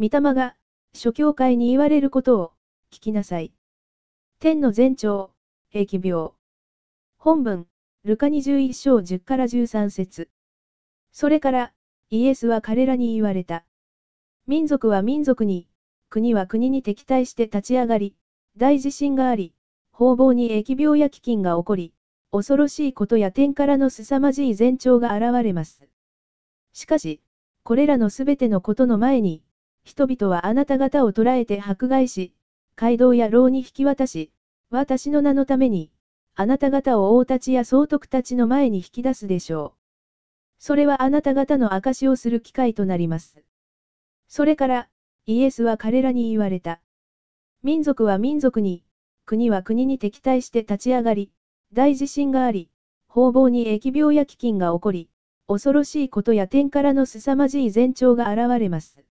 御霊が、諸教会に言われることを、聞きなさい。天の前兆、疫病。本文、ルカ21章10から13節それから、イエスは彼らに言われた。民族は民族に、国は国に敵対して立ち上がり、大地震があり、方々に疫病や飢饉が起こり、恐ろしいことや天からの凄まじい前兆が現れます。しかし、これらのすべてのことの前に、人々はあなた方を捕らえて迫害し、街道や牢に引き渡し、私の名のために、あなた方を王たちや総督たちの前に引き出すでしょう。それはあなた方の証しをする機会となります。それから、イエスは彼らに言われた。民族は民族に、国は国に敵対して立ち上がり、大地震があり、方々に疫病や飢饉が起こり、恐ろしいことや天からの凄まじい前兆が現れます。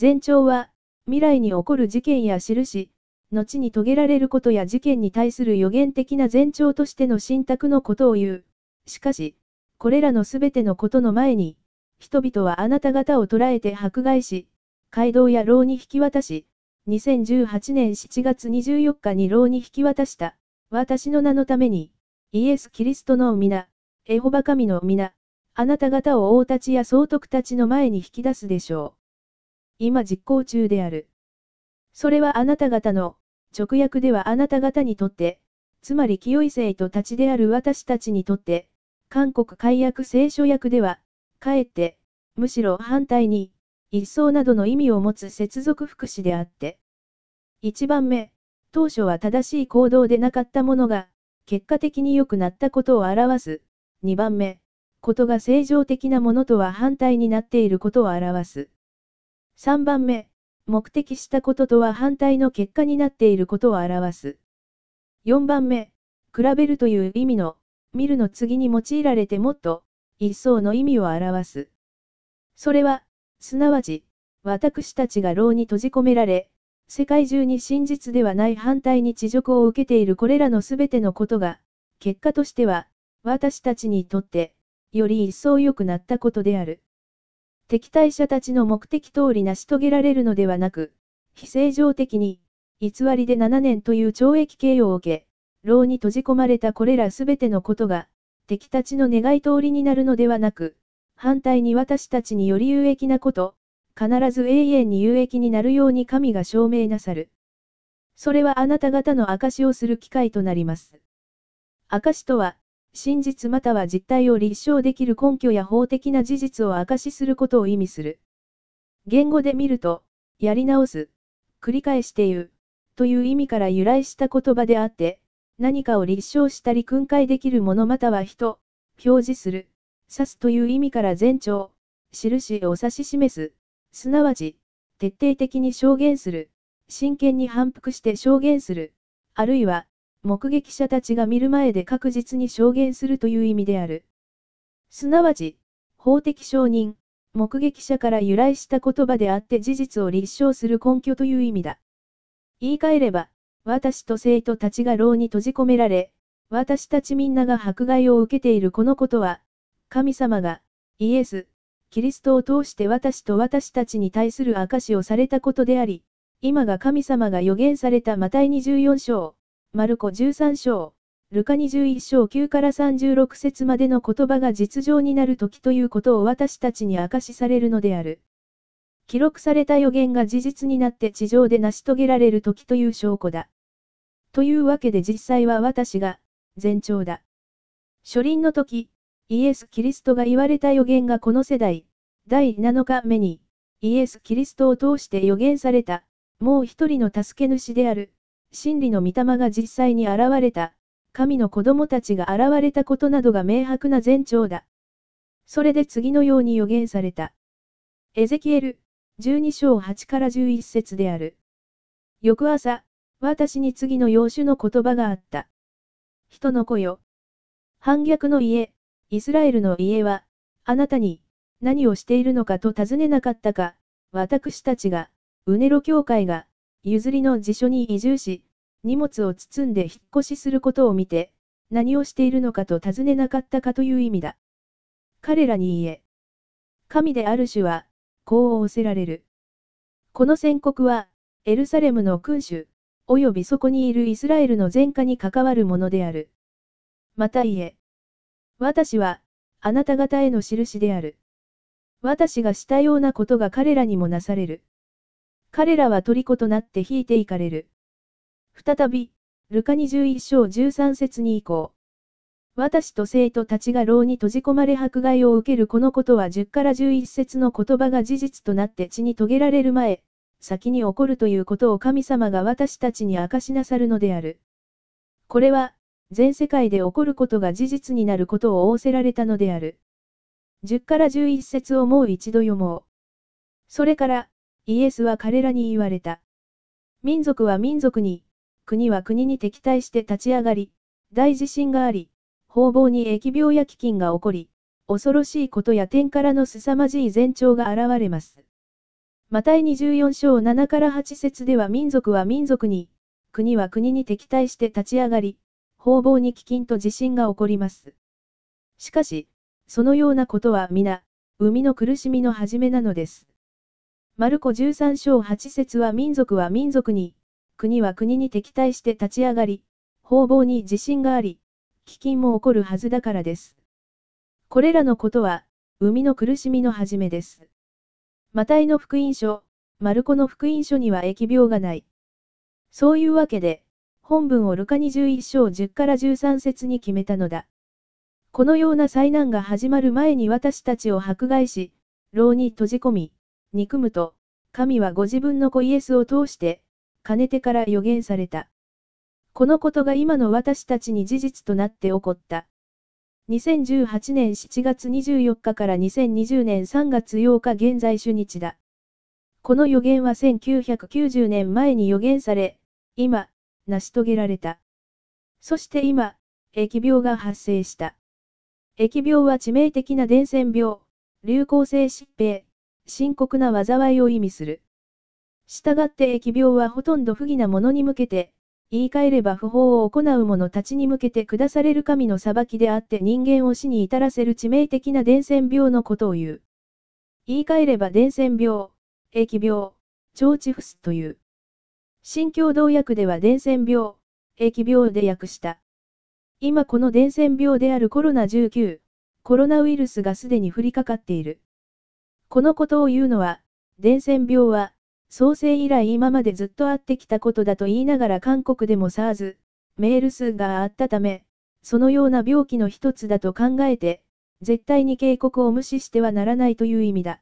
前兆は、未来に起こる事件や印、後に遂げられることや事件に対する予言的な前兆としての信託のことを言う。しかし、これらのすべてのことの前に、人々はあなた方を捕らえて迫害し、街道や牢に引き渡し、2018年7月24日に牢に引き渡した、私の名のために、イエス・キリストの皆、エホバ神の皆、あなた方を王たちや総督たちの前に引き出すでしょう。今実行中である。それはあなた方の、直訳ではあなた方にとって、つまり清い生とたちである私たちにとって、韓国解約聖書訳では、かえって、むしろ反対に、一層などの意味を持つ接続副詞であって。一番目、当初は正しい行動でなかったものが、結果的に良くなったことを表す。二番目、ことが正常的なものとは反対になっていることを表す。三番目、目的したこととは反対の結果になっていることを表す。四番目、比べるという意味の、見るの次に用いられてもっと、一層の意味を表す。それは、すなわち、私たちが牢に閉じ込められ、世界中に真実ではない反対に地辱を受けているこれらのすべてのことが、結果としては、私たちにとって、より一層良くなったことである。敵対者たちの目的通り成し遂げられるのではなく、非正常的に、偽りで7年という懲役刑を受け、牢に閉じ込まれたこれらすべてのことが、敵たちの願い通りになるのではなく、反対に私たちにより有益なこと、必ず永遠に有益になるように神が証明なさる。それはあなた方の証をする機会となります。証とは、真実または実態を立証できる根拠や法的な事実を証しすることを意味する。言語で見ると、やり直す、繰り返して言う、という意味から由来した言葉であって、何かを立証したり訓戒できるものまたは人、表示する、指すという意味から前兆、印を指し示す、すなわち、徹底的に証言する、真剣に反復して証言する、あるいは、目撃者たちが見る前で確実に証言するという意味である。すなわち、法的承認、目撃者から由来した言葉であって事実を立証する根拠という意味だ。言い換えれば、私と生徒たちが牢に閉じ込められ、私たちみんなが迫害を受けているこのことは、神様が、イエス、キリストを通して私と私たちに対する証しをされたことであり、今が神様が予言されたマタイ24章、マルコ13章、ルカ21章9から36節までの言葉が実情になる時ということを私たちに明かしされるのである。記録された予言が事実になって地上で成し遂げられる時という証拠だ。というわけで実際は私が、前兆だ。初臨の時、イエス・キリストが言われた予言がこの世代、第7日目に、イエス・キリストを通して予言された、もう一人の助け主である、真理の御霊が実際に現れた、神の子供たちが現れたことなどが明白な前兆だ。それで次のように予言された。エゼキエル、12章8から11節である。翌朝、私に次の養子の言葉があった。人の子よ。反逆の家、イスラエルの家は、あなたに、何をしているのかと尋ねなかったか、私たちが、うねろ教会が、譲りの辞書に移住し、荷物を包んで引っ越しすることを見て、何をしているのかと尋ねなかったかという意味だ。彼らに言え。神である主は、こう仰せられる。この宣告は、エルサレムの君主、及びそこにいるイスラエルの前科に関わるものである。また言え。私は、あなた方への印である。私がしたようなことが彼らにもなされる。彼らは虜となって引いていかれる。再び、ルカ21章13節に以降。私と生徒たちが牢に閉じ込まれ迫害を受けるこのことは10から11節の言葉が事実となって地に遂げられる前、先に起こるということを神様が私たちに明かしなさるのである。これは、全世界で起こることが事実になることを仰せられたのである。10から11節をもう一度読もう。それから、イエスは彼らに言われた。民族は民族に、国は国に敵対して立ち上がり、大地震があり、方々に疫病や飢饉が起こり、恐ろしいことや天からの凄まじい前兆が現れます。マタイ24章7から8節では民族は民族に、国は国に敵対して立ち上がり、方々に飢饉と地震が起こります。しかし、そのようなことは皆、生みの苦しみの始めなのです。マルコ13章8節は民族は民族に、国は国に敵対して立ち上がり、方々に地震があり、飢饉も起こるはずだからです。これらのことは、生みの苦しみの始めです。マタイの福音書、マルコの福音書には疫病がない。そういうわけで、本文をルカ21章10から13節に決めたのだ。このような災難が始まる前に私たちを迫害し、牢に閉じ込み、憎むと、神はご自分の子イエスを通して、かねてから予言された。このことが今の私たちに事実となって起こった。2018年7月24日から2020年3月8日現在主日だ。この予言は1990年前に予言され、今、成し遂げられた。そして今、疫病が発生した。疫病は致命的な伝染病、流行性疾病、深刻な災いを意味する。したがって疫病はほとんど不義な者に向けて、言い換えれば不法を行う者たちに向けて下される神の裁きであって人間を死に至らせる致命的な伝染病のことを言う。言い換えれば伝染病、疫病、腸チフスという。新共同訳では伝染病、疫病で訳した。今この伝染病であるコロナ19、コロナウイルスがすでに降りかかっている。このことを言うのは、伝染病は、創生以来今までずっとあってきたことだと言いながら韓国でも SARS、メール数があったため、そのような病気の一つだと考えて、絶対に警告を無視してはならないという意味だ。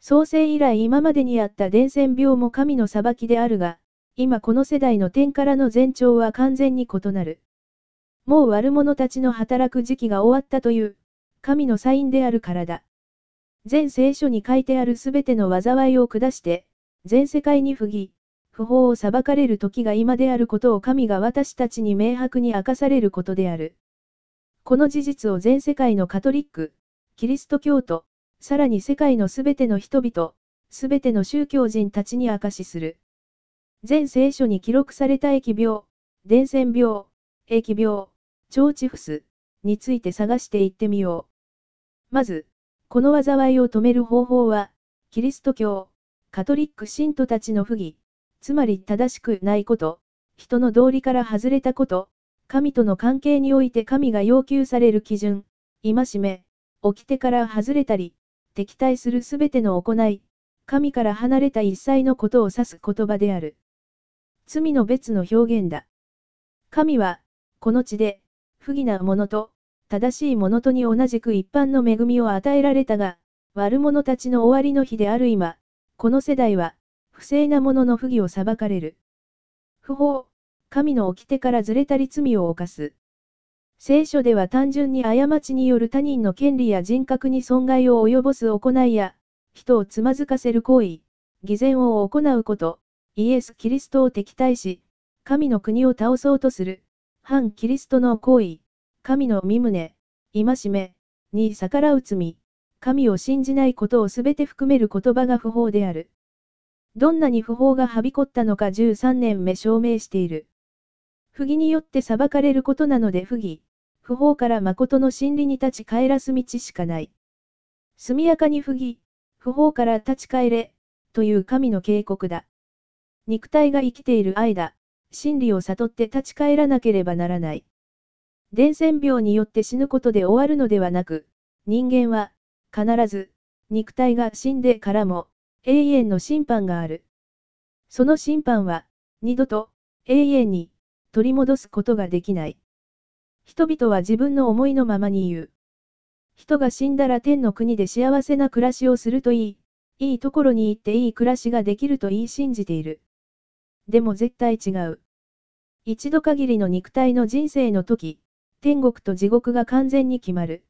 創生以来今までにあった伝染病も神の裁きであるが、今この世代の点からの前兆は完全に異なる。もう悪者たちの働く時期が終わったという、神のサインであるからだ。全聖書に書いてあるすべての災いを下して、全世界に不義、不法を裁かれる時が今であることを神が私たちに明白に明かされることである。この事実を全世界のカトリック、キリスト教徒、さらに世界のすべての人々、すべての宗教人たちに明かしする。全聖書に記録された疫病、伝染病、疫病、腸チフスについて探していってみよう。まず、この災いを止める方法は、キリスト教、カトリック信徒たちの不義、つまり正しくないこと、人の道理から外れたこと、神との関係において神が要求される基準、戒め、掟から外れたり、敵対するすべての行い、神から離れた一切のことを指す言葉である。罪の別の表現だ。神は、この地で、不義な者と、正しい者とに同じく一般の恵みを与えられたが、悪者たちの終わりの日である今、この世代は、不正な者の不義を裁かれる。不法、神の掟からずれたり罪を犯す。聖書では単純に過ちによる他人の権利や人格に損害を及ぼす行いや、人をつまずかせる行為、偽善を行うこと、イエス・キリストを敵対し、神の国を倒そうとする、反キリストの行為、神の身旨、戒め、に逆らう罪、神を信じないことをすべて含める言葉が不法である。どんなに不法がはびこったのか13年目証明している。不義によって裁かれることなので不義、不法から誠の真理に立ち返らす道しかない。速やかに不義、不法から立ち返れ、という神の警告だ。肉体が生きている間、真理を悟って立ち返らなければならない。伝染病によって死ぬことで終わるのではなく、人間は、必ず、肉体が死んでからも、永遠の審判がある。その審判は、二度と、永遠に、取り戻すことができない。人々は自分の思いのままに言う。人が死んだら天の国で幸せな暮らしをするといい、いいところに行っていい暮らしができると言い信じている。でも絶対違う。一度限りの肉体の人生の時、天国と地獄が完全に決まる。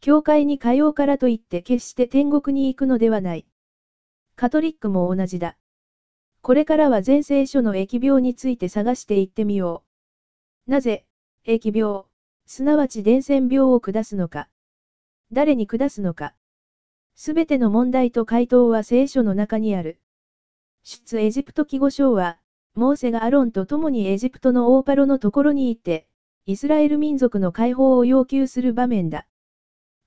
教会に通うからといって決して天国に行くのではない。カトリックも同じだ。これからは全聖書の疫病について探していってみよう。なぜ、疫病、すなわち伝染病を下すのか。誰に下すのか。すべての問題と回答は聖書の中にある。出エジプト記号書は、モーセがアロンと共にエジプトの大パロのところに行って、イスラエル民族の解放を要求する場面だ。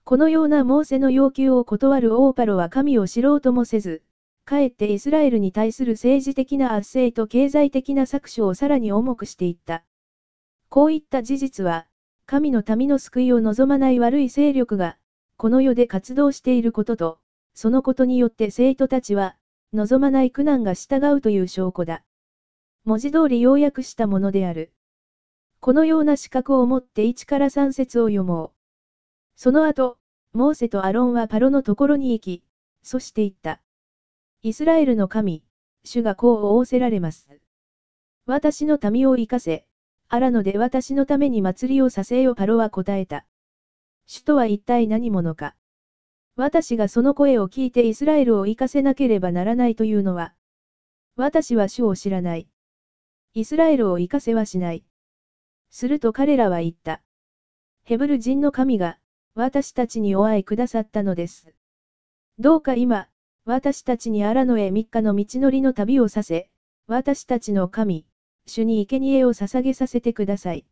このようなモーセの要求を断るオーパロは神を知ろうともせず、かえってイスラエルに対する政治的な圧政と経済的な搾取をさらに重くしていった。こういった事実は、神の民の救いを望まない悪い勢力が、この世で活動していることと、そのことによって生徒たちは、望まない苦難が従うという証拠だ。文字通り要約したものである。このような資格を持って1から3節を読もう。その後、モーセとアロンはパロのところに行き、そして言った。イスラエルの神、主がこう仰せられます。私の民を生かせ、アラノで私のために祭りをさせよパロは答えた。主とは一体何者か。私がその声を聞いてイスラエルを生かせなければならないというのは、私は主を知らない。イスラエルを生かせはしない。すると彼らは言った。ヘブル人の神が、私たちにお会いくださったのです。どうか今、私たちに荒野へ三日の道のりの旅をさせ、私たちの神、主に生贄を捧げさせてください。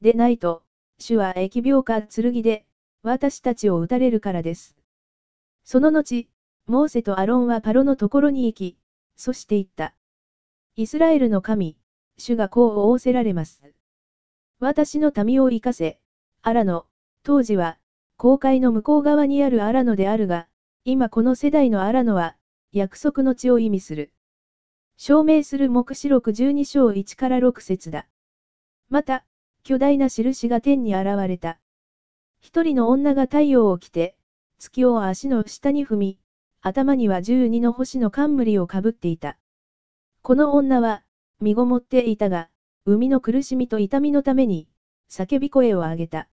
でないと、主は疫病か剣で、私たちを撃たれるからです。その後、モーセとアロンはパロのところに行き、そして言った。イスラエルの神、主がこう仰せられます。私の民を生かせ、アラノ、当時は、公海の向こう側にあるアラノであるが、今この世代のアラノは、約束の地を意味する。証明する目視録12章1から6節だ。また、巨大な印が天に現れた。一人の女が太陽を着て、月を足の下に踏み、頭には十二の星の冠をかぶっていた。この女は、身ごもっていたが、海の苦しみと痛みのために、叫び声を上げた。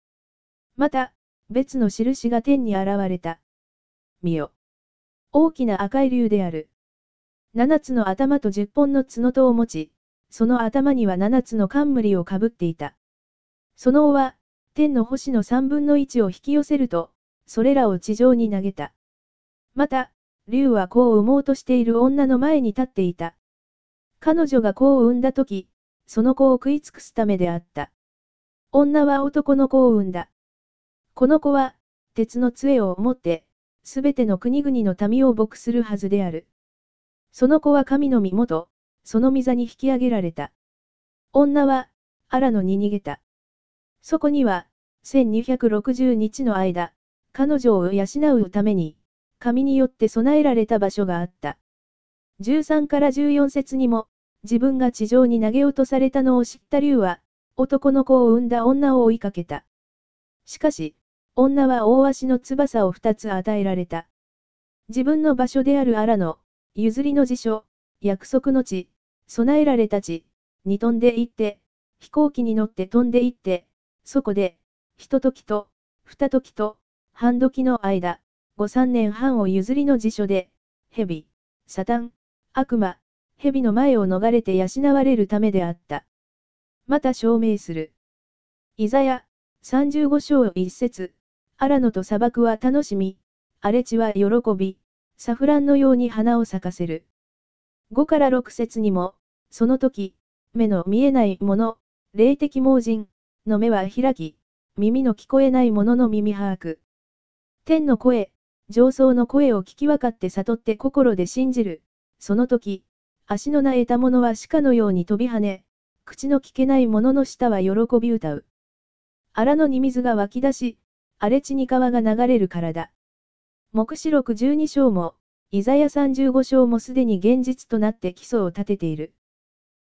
また、別の印が天に現れた。見よ。大きな赤い竜である。七つの頭と十本の角とを持ち、その頭には七つの冠をかぶっていた。その尾は、天の星の三分の一を引き寄せると、それらを地上に投げた。また、竜は子を産もうとしている女の前に立っていた。彼女が子を産んだとき、その子を食い尽くすためであった。女は男の子を産んだ。この子は、鉄の杖を持って、すべての国々の民を牧するはずである。その子は神の身元、その御座に引き上げられた。女は、アラノに逃げた。そこには、1260日の間、彼女を養うために、神によって備えられた場所があった。13から14節にも、自分が地上に投げ落とされたのを知った竜は、男の子を産んだ女を追いかけた。しかし、女は大足の翼を二つ与えられた。自分の場所である荒野、譲りの辞書、約束の地、備えられた地、に飛んで行って、飛行機に乗って飛んで行って、そこで、一時と、二時と、半時の間、五三年半を譲りの辞書で、蛇、サタン、悪魔、蛇の前を逃れて養われるためであった。また証明する。イザヤ、35章一節、アラノと砂漠は楽しみ、荒れ地は喜び、サフランのように花を咲かせる。5から6節にも、その時、目の見えないもの、霊的盲人、の目は開き、耳の聞こえないものの耳把握。天の声、上層の声を聞き分かって悟って心で信じる。その時、足のなえた者は鹿のように飛び跳ね、口の聞けない者の舌は喜び歌う。荒野に水が湧き出し、荒れ地に川が流れるからだ。目視録12章も、イザヤ35章もすでに現実となって基礎を立てている。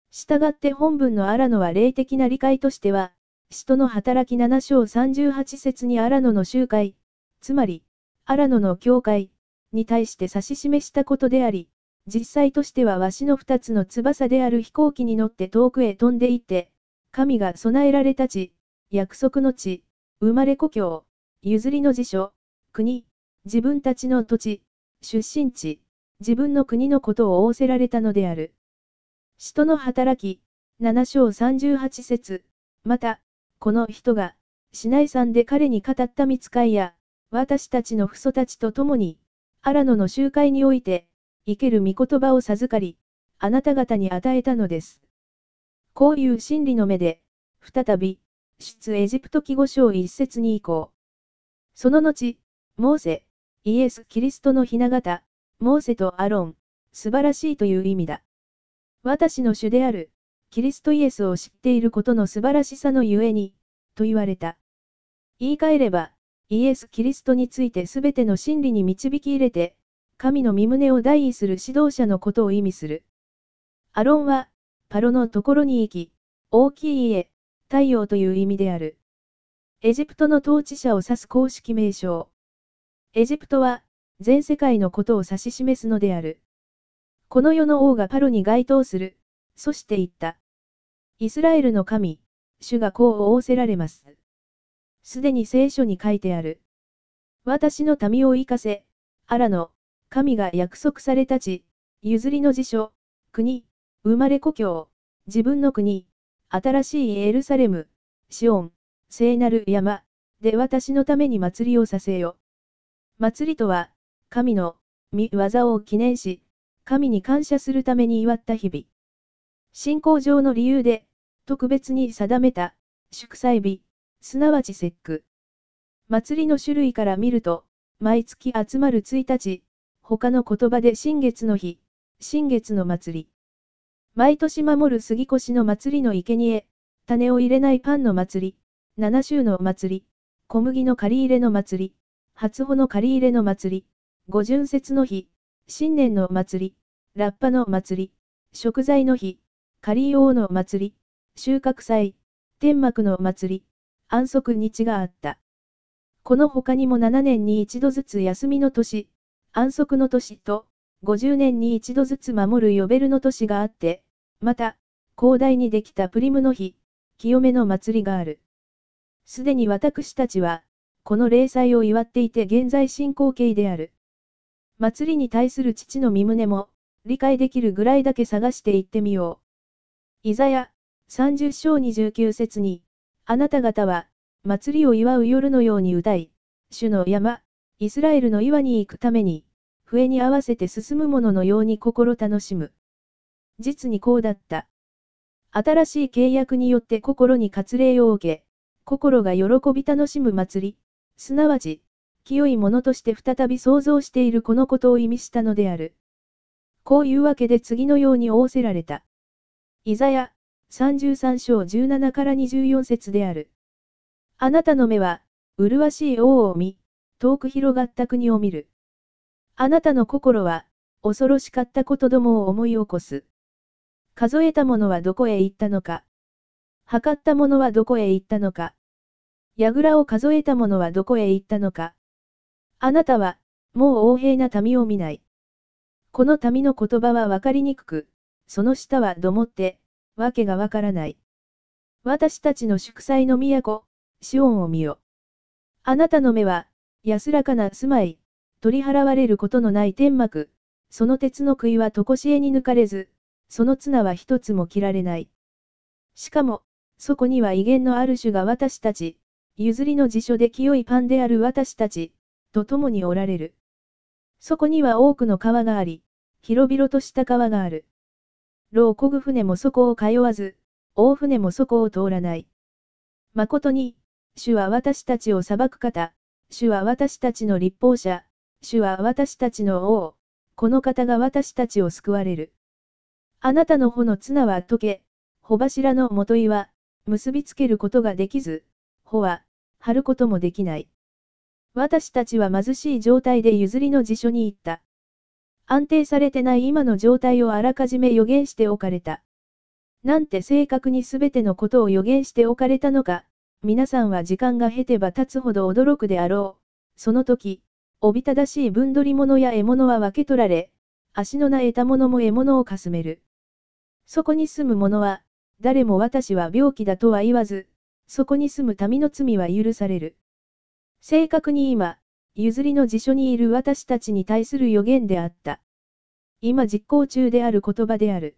従って本文の荒野は霊的な理解としては、使徒の働き7章38節に荒野の集会、つまり、荒野の教会、に対して指し示したことであり、実際としてはわしの二つの翼である飛行機に乗って遠くへ飛んでいって、神が備えられた地、約束の地、生まれ故郷、譲りの辞書、国、自分たちの土地、出身地、自分の国のことを仰せられたのである。使徒の働き、7章38節また、この人が、市内山で彼に語った見つかいや、私たちの父祖たちと共に、荒野の集会において、生ける御言葉を授かり、あなた方に与えたのです。こういう真理の目で、再び、出エジプト記5章一節に移行。その後、モーセ、イエス・キリストの雛形、モーセとアロン、素晴らしいという意味だ。私の主である、キリストイエスを知っていることの素晴らしさのゆえに、と言われた。言い換えれば、イエス・キリストについてすべての真理に導き入れて、神の身旨を代意する指導者のことを意味する。アロンは、パロのところに行き、大きい家、太陽という意味である。エジプトの統治者を指す公式名称。エジプトは、全世界のことを指し示すのである。この世の王がパロに該当する。そして言った。イスラエルの神、主がこう仰せられます。すでに聖書に書いてある。私の民を生かせ、アラの、神が約束された地、譲りの辞書、国、生まれ故郷、自分の国、新しいエルサレム、シオン、聖なる山、で私のために祭りをさせよ。祭りとは、神の、見業を記念し、神に感謝するために祝った日々。信仰上の理由で、特別に定めた、祝祭日、すなわち節句。祭りの種類から見ると、毎月集まる1日、他の言葉で新月の日、新月の祭り。毎年守る杉越の祭りの生贄、種を入れないパンの祭り、七週の祭り、小麦の借り入れの祭り、初穂の借り入れの祭り、五巡節の日、新年の祭り、ラッパの祭り、食材の日、仮用の祭り、収穫祭、天幕の祭り、安息日があった。この他にも7年に一度ずつ休みの年、安息の年と、50年に一度ずつ守る呼べるの年があって、また、広大にできたプリムの日、清めの祭りがある。すでに私たちは、この霊祭を祝っていて現在進行形である。祭りに対する父の身旨も、理解できるぐらいだけ探していってみよう。イザヤ、30章29節に、あなた方は、祭りを祝う夜のように歌い、主の山、イスラエルの岩に行くために、笛に合わせて進む者ののように心楽しむ。実にこうだった。新しい契約によって心に割礼を受け、心が喜び楽しむ祭り、すなわち、清いものとして再び想像しているこのことを意味したのである。こういうわけで次のように仰せられた。イザヤ、33章17から24節である。あなたの目は、麗しい王を見、遠く広がった国を見る。あなたの心は、恐ろしかったことどもを思い起こす。数えたものはどこへ行ったのか。測ったものはどこへ行ったのか。櫓を数えた者はどこへ行ったのか。あなたは、もう横平な民を見ない。この民の言葉はわかりにくく、その下はどもって、わけがわからない。私たちの祝祭の都、シオンを見よ。あなたの目は、安らかな住まい、取り払われることのない天幕、その鉄の杭はとこしえに抜かれず、その綱は一つも切られない。しかも、そこには威厳のある種が私たち、譲りの辞書で清いパンである私たち、と共におられる。そこには多くの川があり、広々とした川がある。牢を漕ぐ船もそこを通わず、大船もそこを通らない。誠に、主は私たちを裁く方、主は私たちの立法者、主は私たちの王、この方が私たちを救われる。あなたの穂の綱は溶け、穂柱の元いは、結びつけることができず、穂は、張ることもできない。私たちは貧しい状態で譲りの辞書に行った。安定されてない今の状態をあらかじめ予言しておかれた。なんて正確にすべてのことを予言しておかれたのか、皆さんは時間が経てば経つほど驚くであろう。その時、おびただしい分取り物や獲物は分け取られ、足のな得た者も獲物をかすめる。そこに住む者は、誰も私は病気だとは言わず、そこに住む民の罪は許される。正確に今、譲りの辞書にいる私たちに対する予言であった。今実行中である言葉である。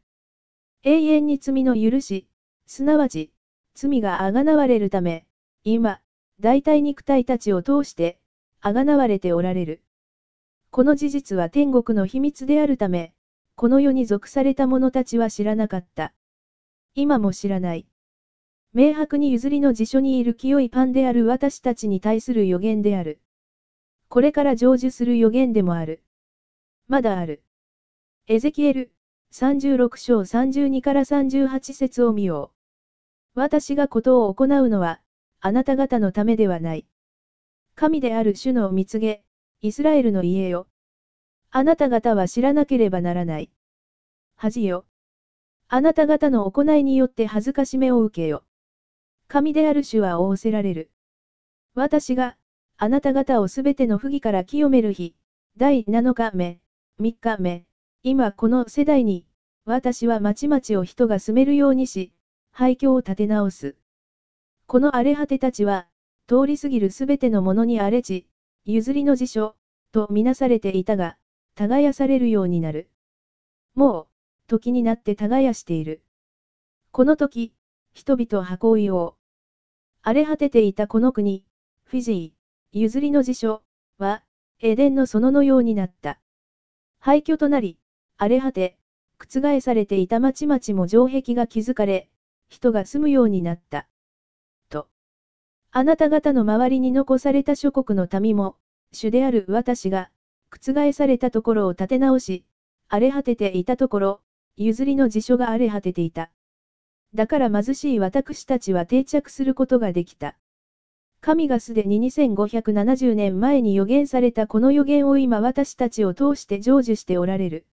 永遠に罪の許し、すなわち、罪があがなわれるため、今、大体肉体たちを通して、あがなわれておられる。この事実は天国の秘密であるため、この世に属された者たちは知らなかった。今も知らない。明白に譲りの辞書にいる清いパンである私たちに対する予言である。これから成就する予言でもある。まだある。エゼキエル、36章32から38節を見よう。私がことを行うのは、あなた方のためではない。神である主の見告げ、イスラエルの家よ。あなた方は知らなければならない。恥よ。あなた方の行いによって恥ずかしめを受けよ。神である主は仰せられる。私が、あなた方をすべての不義から清める日、第7日目、3日目、今この世代に、私は町々を人が住めるようにし、廃墟を建て直す。この荒れ果てたちは、通り過ぎるすべてのものに荒れ地、譲りの辞書、とみなされていたが、耕されるようになる。もう、時になって耕している。この時、人々運びを。荒れ果てていたこの国、フィジー、譲りの辞書、は、エデンの園のようになった。廃墟となり、荒れ果て、覆されていた町々も城壁が築かれ、人が住むようになった。とあなた方の周りに残された諸国の民も、主である私が、覆されたところを立て直し、荒れ果てていたところ、譲りの辞書が荒れ果てていた。だから貧しい私たちは定着することができた。神がすでに2570年前に予言されたこの予言を今私たちを通して成就しておられる。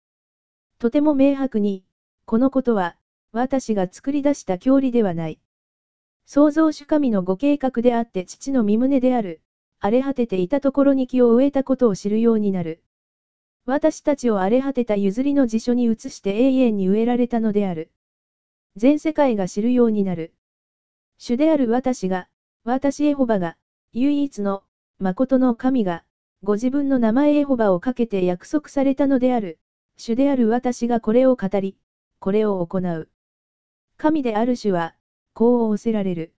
とても明白に、このことは、私が作り出した教理ではない。創造主神のご計画であって父の身胸である。荒れ果てていたところに木を植えたことを知るようになる。私たちを荒れ果てた譲りの辞書に移して永遠に植えられたのである。全世界が知るようになる。主である私が、私エホバが、唯一の、誠の神が、ご自分の名前エホバをかけて約束されたのである。主である私がこれを語り、これを行う。神である主は、こう仰せられる。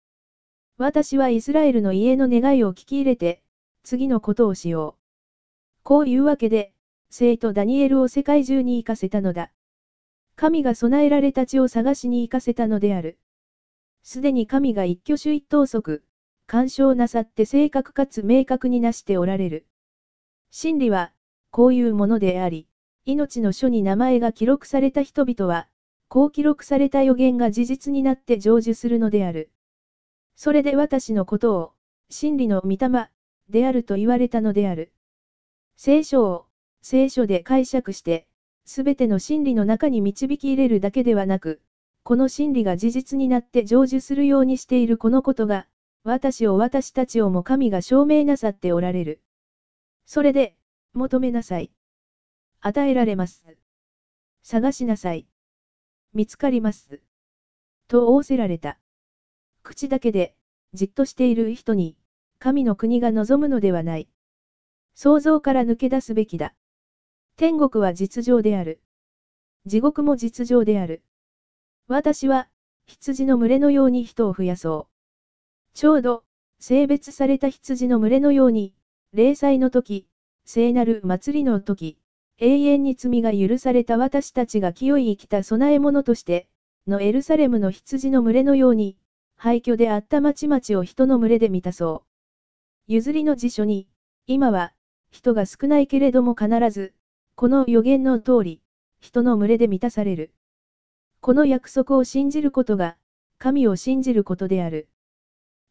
私はイスラエルの家の願いを聞き入れて、次のことをしよう。こういうわけで、生徒ダニエルを世界中に行かせたのだ。神が備えられた地を探しに行かせたのである。すでに神が一挙手一投足、干渉なさって正確かつ明確になしておられる。真理は、こういうものであり、命の書に名前が記録された人々は、こう記録された予言が事実になって成就するのである。それで私のことを、真理の御霊、であると言われたのである。聖書を、聖書で解釈して、すべての真理の中に導き入れるだけではなく、この真理が事実になって成就するようにしているこのことが、私を私たちをも神が証明なさっておられる。それで、求めなさい。与えられます。探しなさい。見つかります。と仰せられた。口だけで、じっとしている人に、神の国が望むのではない。想像から抜け出すべきだ。天国は実情である。地獄も実情である。私は、羊の群れのように人を増やそう。ちょうど、性別された羊の群れのように、霊祭の時、聖なる祭りの時、永遠に罪が許された私たちが清い生きた供え物として、のエルサレムの羊の群れのように、廃墟であった町々を人の群れで満たそう。譲りの辞書に、今は、人が少ないけれども必ず、この予言の通り、人の群れで満たされる。この約束を信じることが、神を信じることである。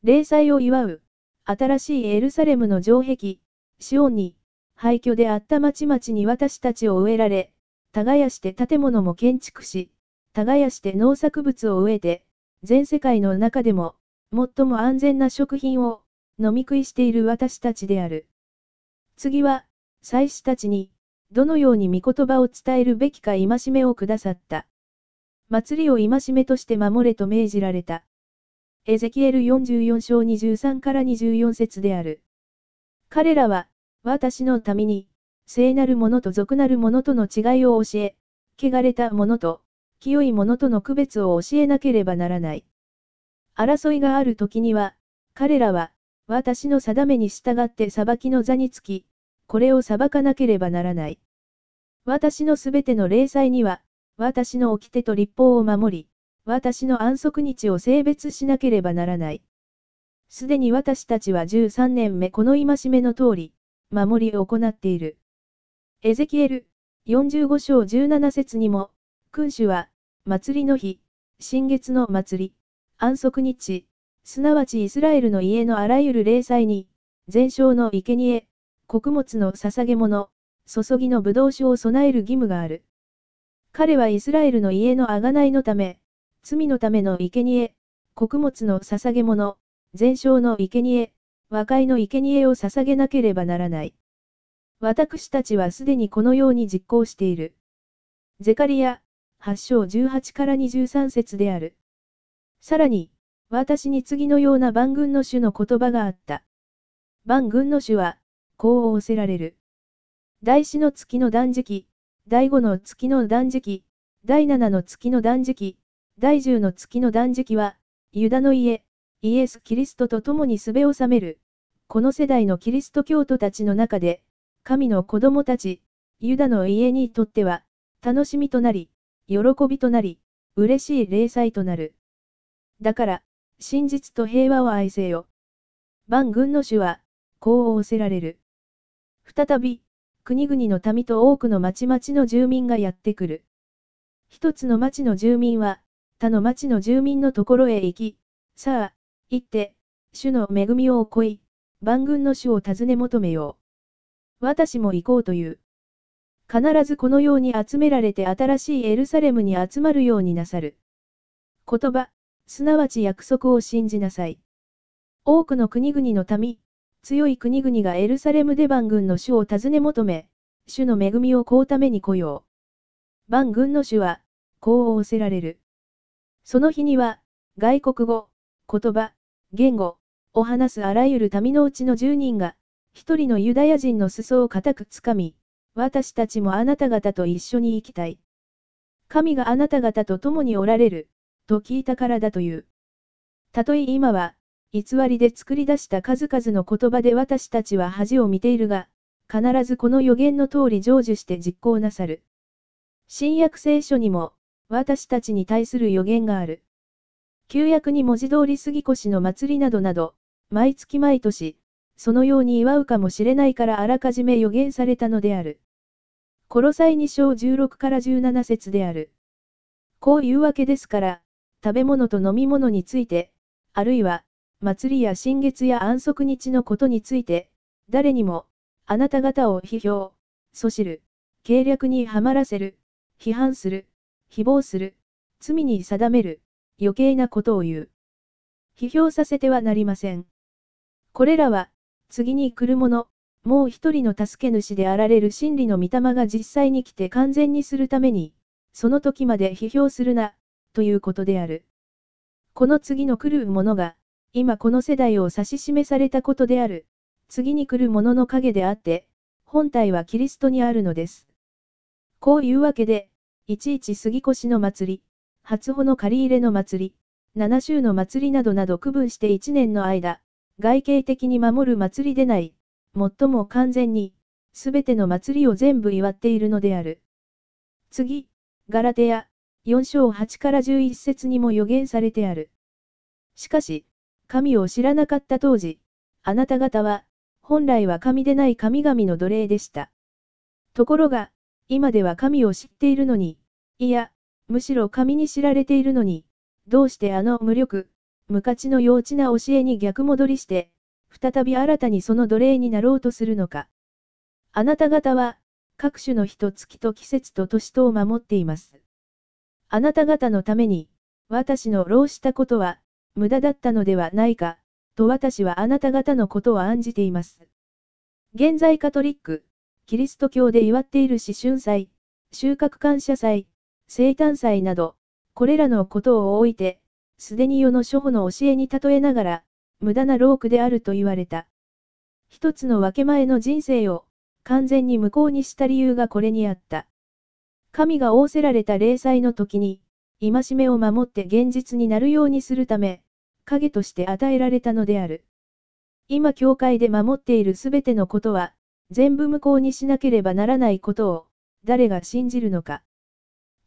霊祭を祝う、新しいエルサレムの城壁、シオンに、廃墟であった町々に私たちを植えられ、耕して建物も建築し、耕して農作物を植えて、全世界の中でも、最も安全な食品を、飲み食いしている私たちである。次は、祭司たちに、どのように御言葉を伝えるべきか戒めをくださった。祭りを戒めとして守れと命じられた。エゼキエル44章23から24節である。彼らは、私のために、聖なる者と俗なる者との違いを教え、汚れた者と、清い者との区別を教えなければならない。争いがある時には、彼らは、私の定めに従って裁きの座につき、これを裁かなければならない。私のすべての霊祭には、私の掟と立法を守り、私の安息日を性別しなければならない。すでに私たちは13年目この戒めの通り、守りを行っている。エゼキエル、45章17節にも、君主は、祭りの日、新月の祭り、安息日、すなわちイスラエルの家のあらゆる霊祭に、全焼の生贄、穀物の捧げ物、注ぎの葡萄酒を備える義務がある。彼はイスラエルの家の贖いのため、罪のための生贄、穀物の捧げ物、全焼の生贄、和解の生贄を捧げなければならない。私たちはすでにこのように実行している。ゼカリア、8章18から23節である。さらに、私に次のような万軍の主の言葉があった。万軍の主は、こう仰せられる。第四の月の断食、第五の月の断食、第七の月の断食、第十の月の断食は、ユダの家、イエス・キリストと共にすべを収める。この世代のキリスト教徒たちの中で、神の子供たち、ユダの家にとっては、楽しみとなり、喜びとなり、嬉しい霊祭となる。だから、真実と平和を愛せよ。万軍の主は、こう仰せられる。再び、国々の民と多くの町々の住民がやってくる。一つの町の住民は、他の町の住民のところへ行き、さあ、行って、主の恵みを追い、万軍の主を尋ね求めよう。私も行こうという。必ずこのように集められて新しいエルサレムに集まるようになさる。言葉、すなわち約束を信じなさい。多くの国々の民、強い国々がエルサレムで万軍の主を尋ね求め、主の恵みをこうために来よう。万軍の主は、こう仰せられる。その日には、外国語、言葉、言語、を話すあらゆる民のうちの10人が、一人のユダヤ人の裾を固くつかみ、私たちもあなた方と一緒に行きたい。神があなた方と共におられる、と聞いたからだという。たとえ今は、偽りで作り出した数々の言葉で私たちは恥を見ているが、必ずこの予言の通り成就して実行なさる。新約聖書にも、私たちに対する予言がある。旧約に文字通り杉越の祭りなどなど、毎月毎年、そのように祝うかもしれないからあらかじめ予言されたのである。コロサイ2章16から17節である。こういうわけですから、食べ物と飲み物について、あるいは、祭りや新月や安息日のことについて、誰にも、あなた方を批評、そしる、計略にはまらせる、批判する、誹謗する、罪に定める、余計なことを言う。批評させてはなりません。これらは、次に来るもの、もう一人の助け主であられる真理の御霊が実際に来て完全にするために、その時まで批評するな、ということである。この次の来るものが、今この世代を指し示されたことである。次に来るものの影であって、本体はキリストにあるのです。こういうわけで、いちいち杉越の祭り、初穂の借り入れの祭り、七週の祭りなどなど区分して一年の間、外形的に守る祭りでない。最も完全に、すべての祭りを全部祝っているのである。次、ガラテヤ、4章8から11節にも予言されてある。しかし、神を知らなかった当時、あなた方は、本来は神でない神々の奴隷でした。ところが、今では神を知っているのに、いや、むしろ神に知られているのに、どうしてあの無力、無価値の幼稚な教えに逆戻りして、再び新たにその奴隷になろうとするのか。あなた方は、各種の日と月と季節と年とを守っています。あなた方のために、私の労したことは、無駄だったのではないか、と私はあなた方のことを案じています。現在カトリック、キリスト教で祝っている思春祭、収穫感謝祭、生誕祭など、これらのことを置いて、すでに世の諸法の教えに例えながら、無駄な労苦であると言われた。一つの分け前の人生を、完全に無効にした理由がこれにあった。神が仰せられた霊祭の時に、戒めを守って現実になるようにするため、影として与えられたのである。今教会で守っているすべてのことは、全部無効にしなければならないことを、誰が信じるのか。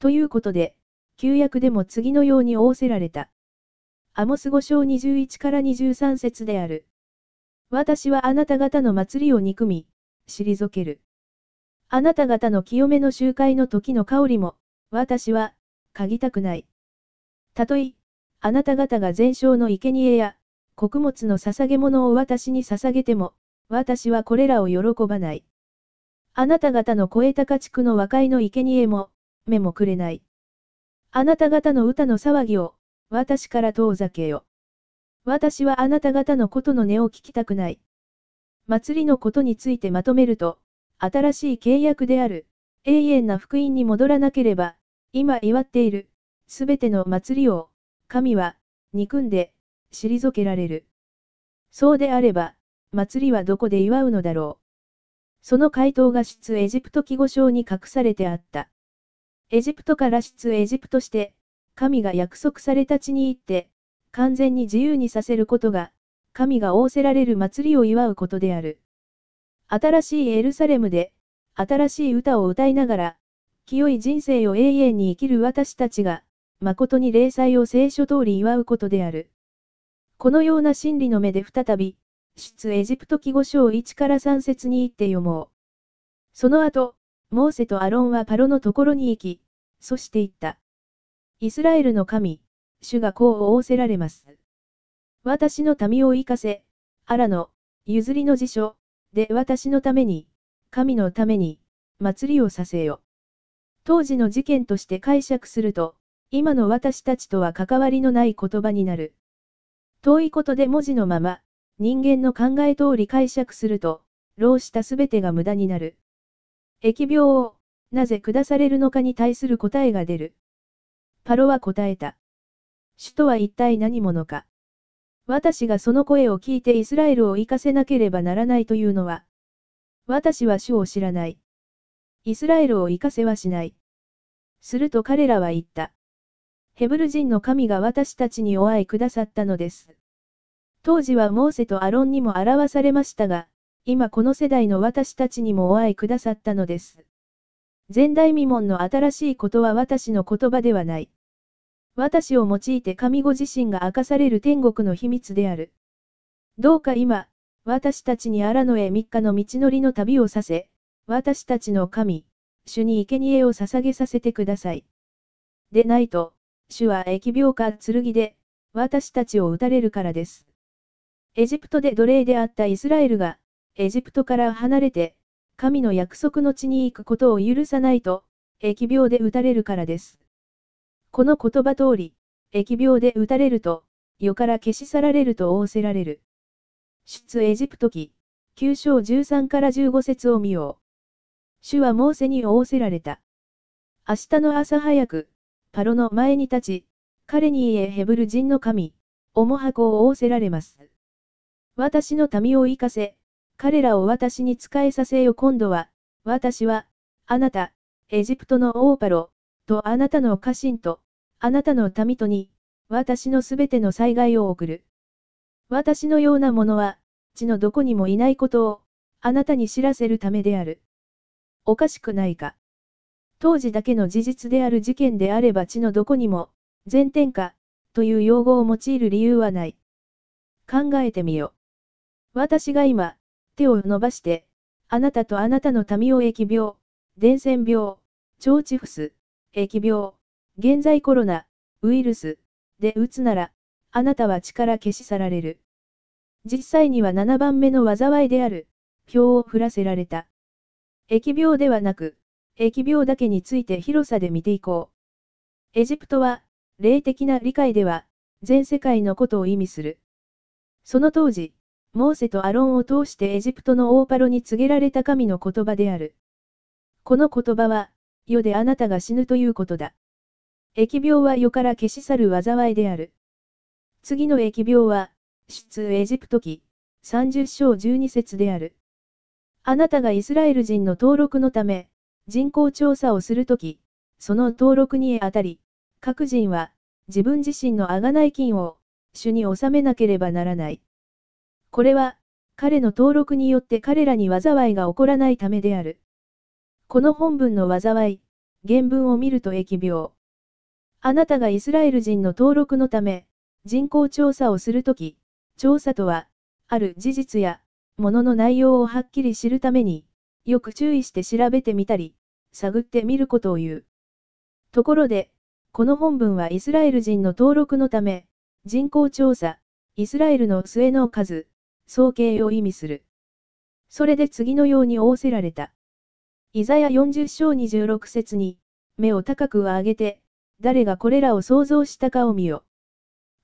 ということで、旧約でも次のように仰せられた。アモス5章21から23節である。私はあなた方の祭りを憎み、退ける。あなた方の清めの集会の時の香りも、私は、嗅ぎたくない。たとえ、あなた方が全焼の生贄や、穀物の捧げ物を私に捧げても、私はこれらを喜ばない。あなた方の超えた家畜の和解の生贄も、目もくれない。あなた方の歌の騒ぎを、私から遠ざけよ。私はあなた方のことの音を聞きたくない。祭りのことについてまとめると、新しい契約である、永遠な福音に戻らなければ、今祝っている、すべての祭りを、神は、憎んで、退けられる。そうであれば、祭りはどこで祝うのだろう。その回答が出エジプト記号書に隠されてあった。エジプトから出エジプトして、神が約束された地に行って、完全に自由にさせることが、神が仰せられる祭りを祝うことである。新しいエルサレムで、新しい歌を歌いながら、清い人生を永遠に生きる私たちが、誠に霊祭を聖書通り祝うことである。このような真理の目で再び、出エジプト記号書を1から3節に言って読もう。その後、モーセとアロンはパロのところに行き、そして言った。イスラエルの神、主がこう仰せられます。私の民を生かせ、アラの、譲りの辞書、で私のために、神のために、祭りをさせよ。当時の事件として解釈すると、今の私たちとは関わりのない言葉になる。遠いことで文字のまま、人間の考え通り解釈すると、老したすべてが無駄になる。疫病を、なぜ下されるのかに対する答えが出る。パロは答えた。主とは一体何者か。私がその声を聞いてイスラエルを生かせなければならないというのは、私は主を知らない。イスラエルを生かせはしない。すると彼らは言った。ヘブル人の神が私たちにお会いくださったのです。当時はモーセとアロンにも表されましたが、今この世代の私たちにもお会いくださったのです。前代未聞の新しいことは私の言葉ではない。私を用いて神ご自身が明かされる天国の秘密である。どうか今、私たちに荒野へ三日の道のりの旅をさせ、私たちの神、主に生贄を捧げさせてください。でないと、主は疫病か剣で、私たちを撃たれるからです。エジプトで奴隷であったイスラエルが、エジプトから離れて、神の約束の地に行くことを許さないと、疫病で撃たれるからです。この言葉通り、疫病で撃たれると、世から消し去られると仰せられる。出エジプト記、9章13から15節を見よう。主はモーセに仰せられた。明日の朝早く、パロの前に立ち、彼に言えヘブル人の神、オモハコを仰せられます。私の民を生かせ、彼らを私に仕えさせよ今度は、私は、あなた、エジプトの王パロ、とあなたの家臣と、あなたの民とに、私のすべての災害を送る。私のようなものは、地のどこにもいないことを、あなたに知らせるためである。おかしくないか。当時だけの事実である事件であれば地のどこにも、前転下、という用語を用いる理由はない。考えてみよ。私が今、手を伸ばして、あなたとあなたの民を疫病、伝染病、腸チフス、疫病、現在コロナ、ウイルス、で打つなら、あなたは力消し去られる。実際には7番目の災いである、票を降らせられた。疫病ではなく、疫病だけについて広さで見ていこう。エジプトは、霊的な理解では、全世界のことを意味する。その当時、モーセとアロンを通してエジプトの大パロに告げられた神の言葉である。この言葉は、世であなたが死ぬということだ。疫病は世から消し去る災いである。次の疫病は、出エジプト記、30章12節である。あなたがイスラエル人の登録のため、人口調査をするとき、その登録にあたり、各人は、自分自身の贖い金を、主に納めなければならない。これは、彼の登録によって彼らに災いが起こらないためである。この本文の災い、原文を見ると疫病。あなたがイスラエル人の登録のため、人口調査をするとき、調査とは、ある事実や、ものの内容をはっきり知るために、よく注意して調べてみたり、探ってみることを言う。ところで、この本文はイスラエル人の登録のため、人口調査、イスラエルの末の数、総計を意味する。それで次のように仰せられた。イザヤ40章26節に、目を高くは上げて、誰がこれらを想像したかを見よ。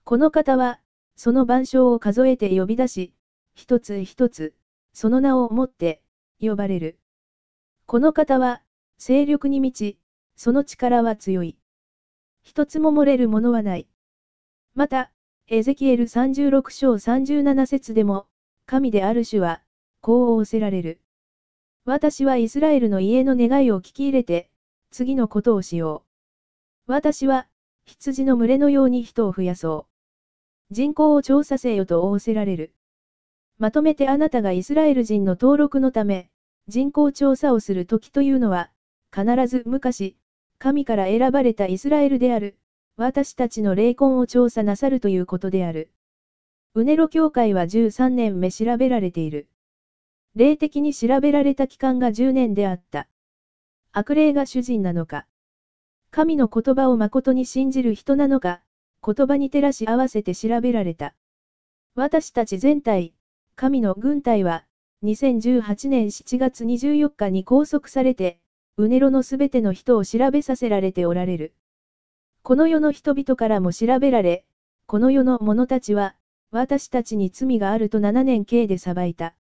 この方は、その万象を数えて呼び出し、一つ一つ、その名をもって、呼ばれる。この方は、勢力に満ち、その力は強い。一つも漏れるものはない。また、エゼキエル36章37節でも、神である主は、こう仰せられる。私はイスラエルの家の願いを聞き入れて、次のことをしよう。私は、羊の群れのように人を増やそう。人口を調査せよと仰せられる。まとめてあなたがイスラエル人の登録のため、人口調査をする時というのは、必ず昔、神から選ばれたイスラエルである、私たちの霊魂を調査なさるということである。うねろ教会は13年目調べられている。霊的に調べられた期間が10年であった。悪霊が主人なのか。神の言葉を誠に信じる人なのか、言葉に照らし合わせて調べられた。私たち全体、神の軍隊は、2018年7月24日に拘束されて、うねろのすべての人を調べさせられておられる。この世の人々からも調べられ、この世の者たちは、私たちに罪があると7年刑で裁いた。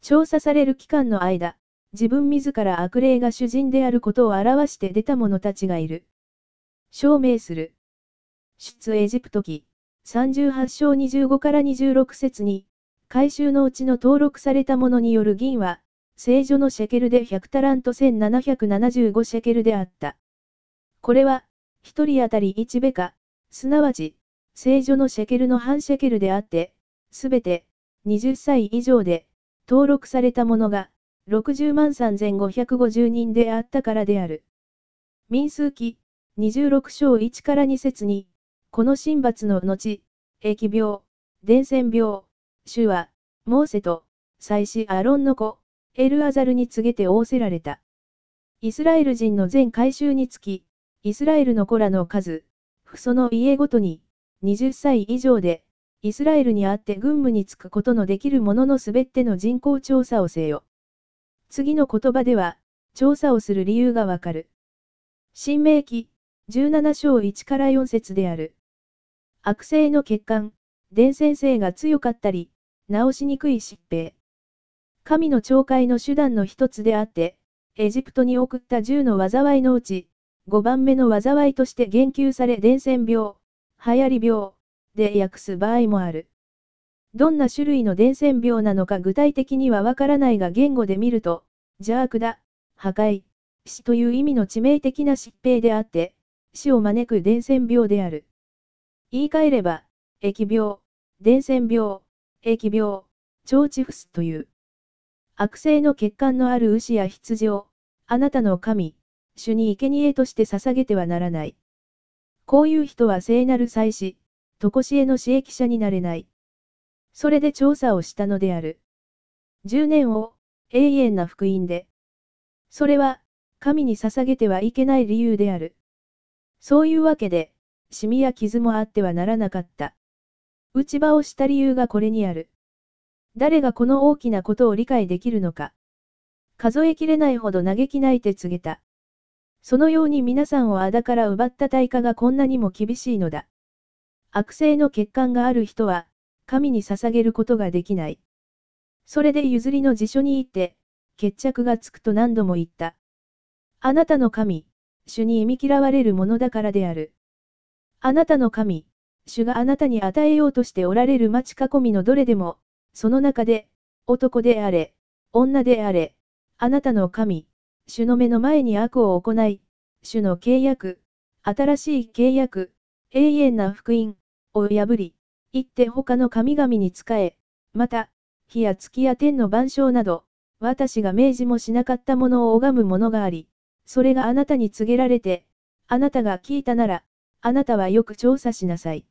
調査される期間の間、自分自ら悪霊が主人であることを表して出た者たちがいる。証明する。出エジプト記、38章25から26節に、回収のうちの登録されたものによる銀は、聖女のシェケルで100タラント1775シェケルであった。これは、一人当たり1ベカ、すなわち、聖女のシェケルの半シェケルであって、すべて、20歳以上で、登録されたものが、60万3550人であったからである。民数記、26章1から2節に、この神罰の後、疫病、伝染病、主は、モーセと、祭司アロンの子、エルアザルに告げて仰せられた。イスラエル人の全改宗につき、イスラエルの子らの数、その家ごとに、20歳以上で、イスラエルにあって軍務に就くことのできる者のすべての人口調査をせよ。次の言葉では、調査をする理由がわかる。新明記、17章1から4節である。悪性の血管、伝染性が強かったり、治しにくい疾病。神の懲戒の手段の一つであって、エジプトに送った10の災いのうち、5番目の災いとして言及され伝染病、流行り病、で訳す場合もある。どんな種類の伝染病なのか具体的にはわからないが言語で見ると、邪悪だ、破壊、死という意味の致命的な疾病であって、死を招く伝染病である。言い換えれば、疫病、伝染病、疫病、腸チフスという。悪性の血管のある牛や羊を、あなたの神、主に生贄として捧げてはならない。こういう人は聖なる祭司、とこしえの刺激者になれない。それで調査をしたのである。10年を、永遠な福音で。それは、神に捧げてはいけない理由である。そういうわけで、シミや傷もあってはならなかった。内場をした理由がこれにある。誰がこの大きなことを理解できるのか。数えきれないほど嘆き泣いて告げた。そのように皆さんをあだから奪った対価がこんなにも厳しいのだ。悪性の欠陥がある人は、神に捧げることができない。それで譲りの辞書に行って、決着がつくと何度も言った。あなたの神、主に忌み嫌われるものだからである。あなたの神、主があなたに与えようとしておられる町囲みのどれでも、その中で、男であれ、女であれ、あなたの神、主の目の前に悪を行い、主の契約、新しい契約、永遠な福音、を破り、言って他の神々に仕え、また、火や月や天の万象など、私が明示もしなかったものを拝むものがあり、それがあなたに告げられて、あなたが聞いたなら、あなたはよく調査しなさい。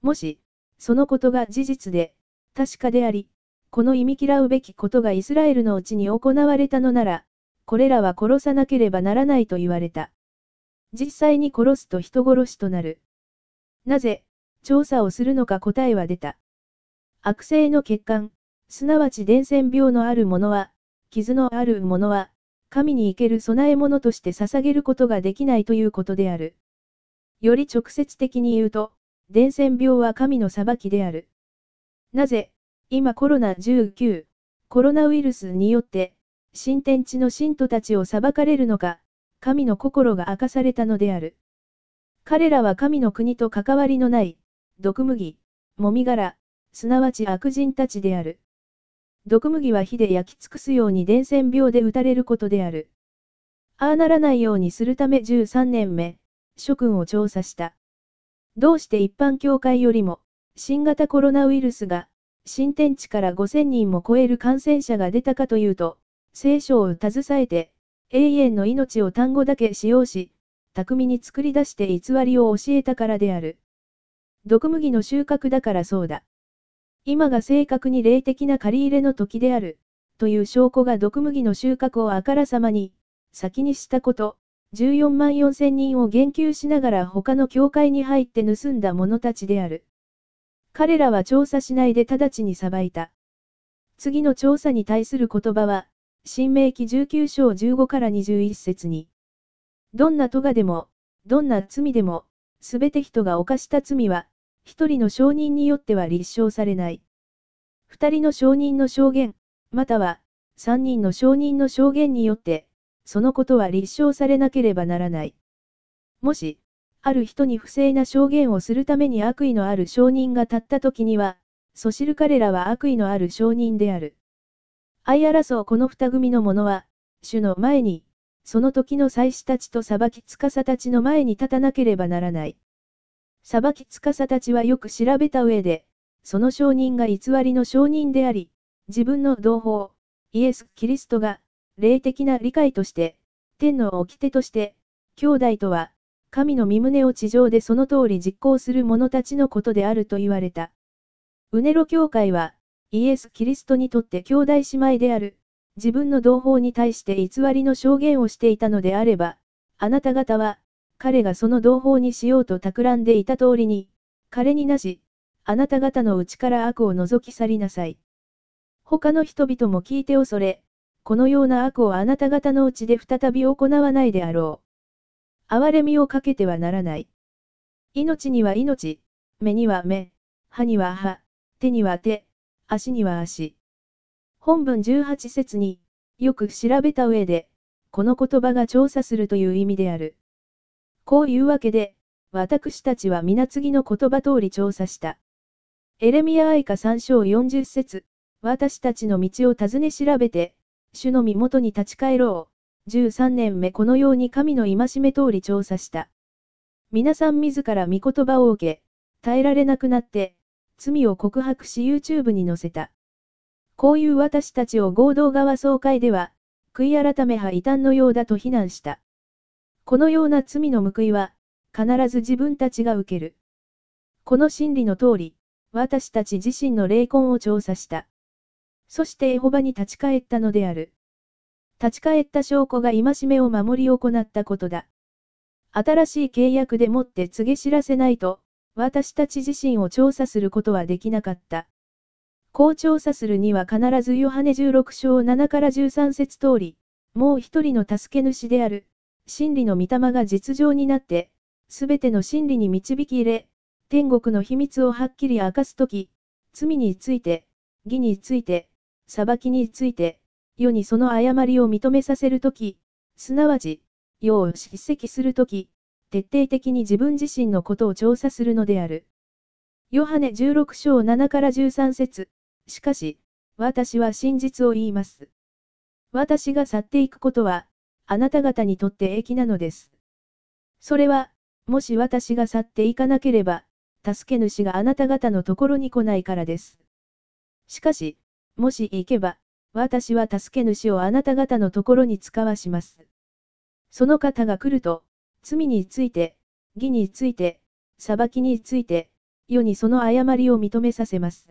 もし、そのことが事実で、確かであり、この忌み嫌うべきことがイスラエルのうちに行われたのなら、これらは殺さなければならないと言われた。実際に殺すと人殺しとなる。なぜ、調査をするのか答えは出た。悪性の血管、すなわち伝染病のある者は、傷のある者は、神に生ける供え物として捧げることができないということである。より直接的に言うと、伝染病は神の裁きである。なぜ、今コロナ19、コロナウイルスによって、新天地の信徒たちを裁かれるのか、神の心が明かされたのである。彼らは神の国と関わりのない、毒麦、もみ殻、すなわち悪人たちである。毒麦は火で焼き尽くすように伝染病で打たれることである。ああならないようにするため13年目、諸君を調査した。どうして一般教会よりも、新型コロナウイルスが、新天地から5000人も超える感染者が出たかというと、聖書を携えて、永遠の命を単語だけ使用し、巧みに作り出して偽りを教えたからである。毒麦の収穫だからそうだ。今が正確に霊的な借り入れの時である、という証拠が毒麦の収穫をあからさまに、先にしたこと、14万4千人を言及しながら他の教会に入って盗んだ者たちである。彼らは調査しないで直ちに裁いた。次の調査に対する言葉は、新明記19章15から21節に、どんな咎でも、どんな罪でも、すべて人が犯した罪は、一人の証人によっては立証されない。二人の証人の証言、または、三人の証人の証言によって、そのことは立証されなければならない。もし、ある人に不正な証言をするために悪意のある証人が立った時には、そ知る彼らは悪意のある証人である。相争うこの二組の者は、主の前に、その時の祭司たちと裁き司たちの前に立たなければならない。裁き司たちはよく調べた上で、その証人が偽りの証人であり、自分の同胞、イエス・キリストが、霊的な理解として、天の掟として、兄弟とは、神の身旨を地上でその通り実行する者たちのことであると言われた。ウネロ教会は、イエス・キリストにとって兄弟姉妹である、自分の同胞に対して偽りの証言をしていたのであれば、あなた方は、彼がその同胞にしようと企んでいた通りに、彼になし、あなた方の内から悪を除き去りなさい。他の人々も聞いて恐れ、このような悪をあなた方のうちで再び行わないであろう。憐れみをかけてはならない。命には命、目には目、歯には歯、手には手、足には足。本文18節に、よく調べた上で、この言葉が調査するという意味である。こういうわけで、私たちは皆次の言葉通り調査した。エレミア愛歌3章40節私たちの道を尋ね調べて、主の身元に立ち返ろう。13年目このように神の戒め通り調査した。皆さん自ら御言葉を受け、耐えられなくなって、罪を告白し YouTube に載せた。こういう私たちを合同側総会では、悔い改め派異端のようだと非難した。このような罪の報いは、必ず自分たちが受ける。この真理の通り、私たち自身の霊魂を調査した。そしてエホバに立ち返ったのである。立ち返った証拠が戒めを守り行ったことだ。新しい契約でもって告げ知らせないと、私たち自身を調査することはできなかった。こう調査するには必ずヨハネ16章7から13節通り、もう一人の助け主である、真理の御霊が実情になって、すべての真理に導き入れ、天国の秘密をはっきり明かすとき、罪について、義について、裁きについて、世にその誤りを認めさせるとき、すなわち、世を叱責するとき、徹底的に自分自身のことを調査するのである。ヨハネ16章7から13節しかし、私は真実を言います。私が去っていくことは、あなた方にとって益なのです。それは、もし私が去っていかなければ、助け主があなた方のところに来ないからです。しかし、もし行けば、私は助け主をあなた方のところに使わします。その方が来ると、罪について、義について、裁きについて、世にその誤りを認めさせます。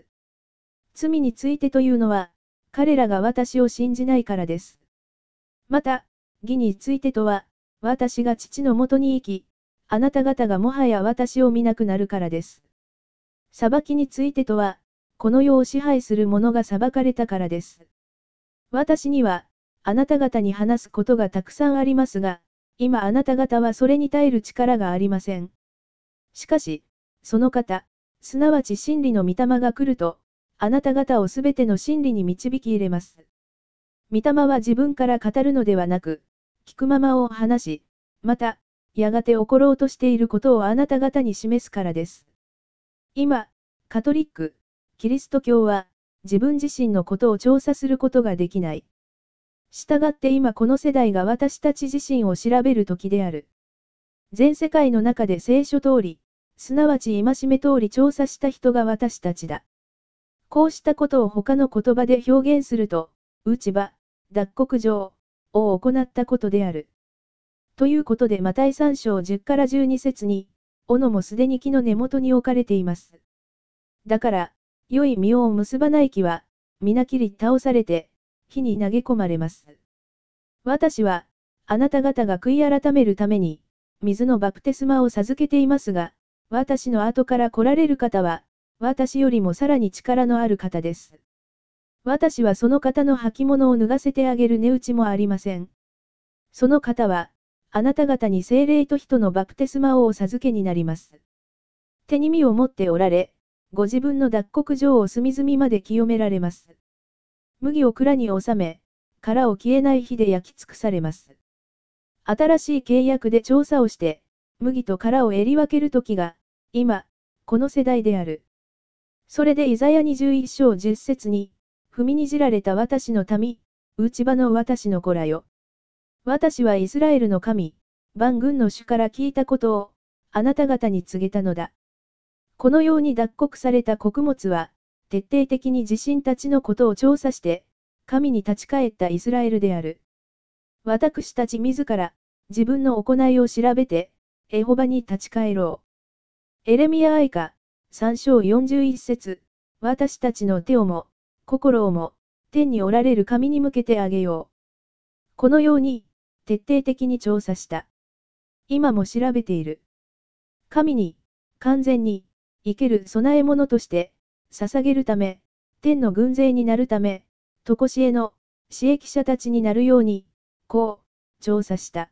罪についてというのは、彼らが私を信じないからです。また、義についてとは、私が父のもとに行き、あなた方がもはや私を見なくなるからです。裁きについてとは、この世を支配する者が裁かれたからです。私には、あなた方に話すことがたくさんありますが、今あなた方はそれに耐える力がありません。しかし、その方、すなわち真理の御霊が来ると、あなた方をすべての真理に導き入れます。御霊は自分から語るのではなく、聞くままを話し、また、やがて起ころうとしていることをあなた方に示すからです。今、カトリック、キリスト教は、自分自身のことを調査することができない。したがって今この世代が私たち自身を調べる時である。全世界の中で聖書通り、すなわち戒め通り調査した人が私たちだ。こうしたことを他の言葉で表現すると、内場、脱穀場を行ったことである。ということでマタイ3章10から12節に、斧もすでに木の根元に置かれています。だから、良い実を結ばない木は、皆切り倒されて、火に投げ込まれます。私は、あなた方が悔い改めるために、水のバプテスマを授けていますが、私の後から来られる方は、私よりもさらに力のある方です。私はその方の履物を脱がせてあげる値打ちもありません。その方は、あなた方に精霊と人のバプテスマをお授けになります。手に身を持っておられ、ご自分の脱穀場を隅々まで清められます。麦を蔵に収め、殻を消えない火で焼き尽くされます。新しい契約で調査をして、麦と殻を襟分ける時が、今、この世代である。それでイザヤ21章10節に、踏みにじられた私の民、内場の私の子らよ。私はイスラエルの神、万軍の主から聞いたことを、あなた方に告げたのだ。このように脱穀された穀物は、徹底的に自身たちのことを調査して、神に立ち返ったイスラエルである。私たち自ら、自分の行いを調べて、エホバに立ち返ろう。エレミア愛歌、3章41節私たちの手をも、心をも、天におられる神に向けてあげよう。このように、徹底的に調査した。今も調べている。神に、完全に、生ける供え物として、捧げるため、天の軍勢になるため、とこしえの、私益者たちになるように、こう、調査した。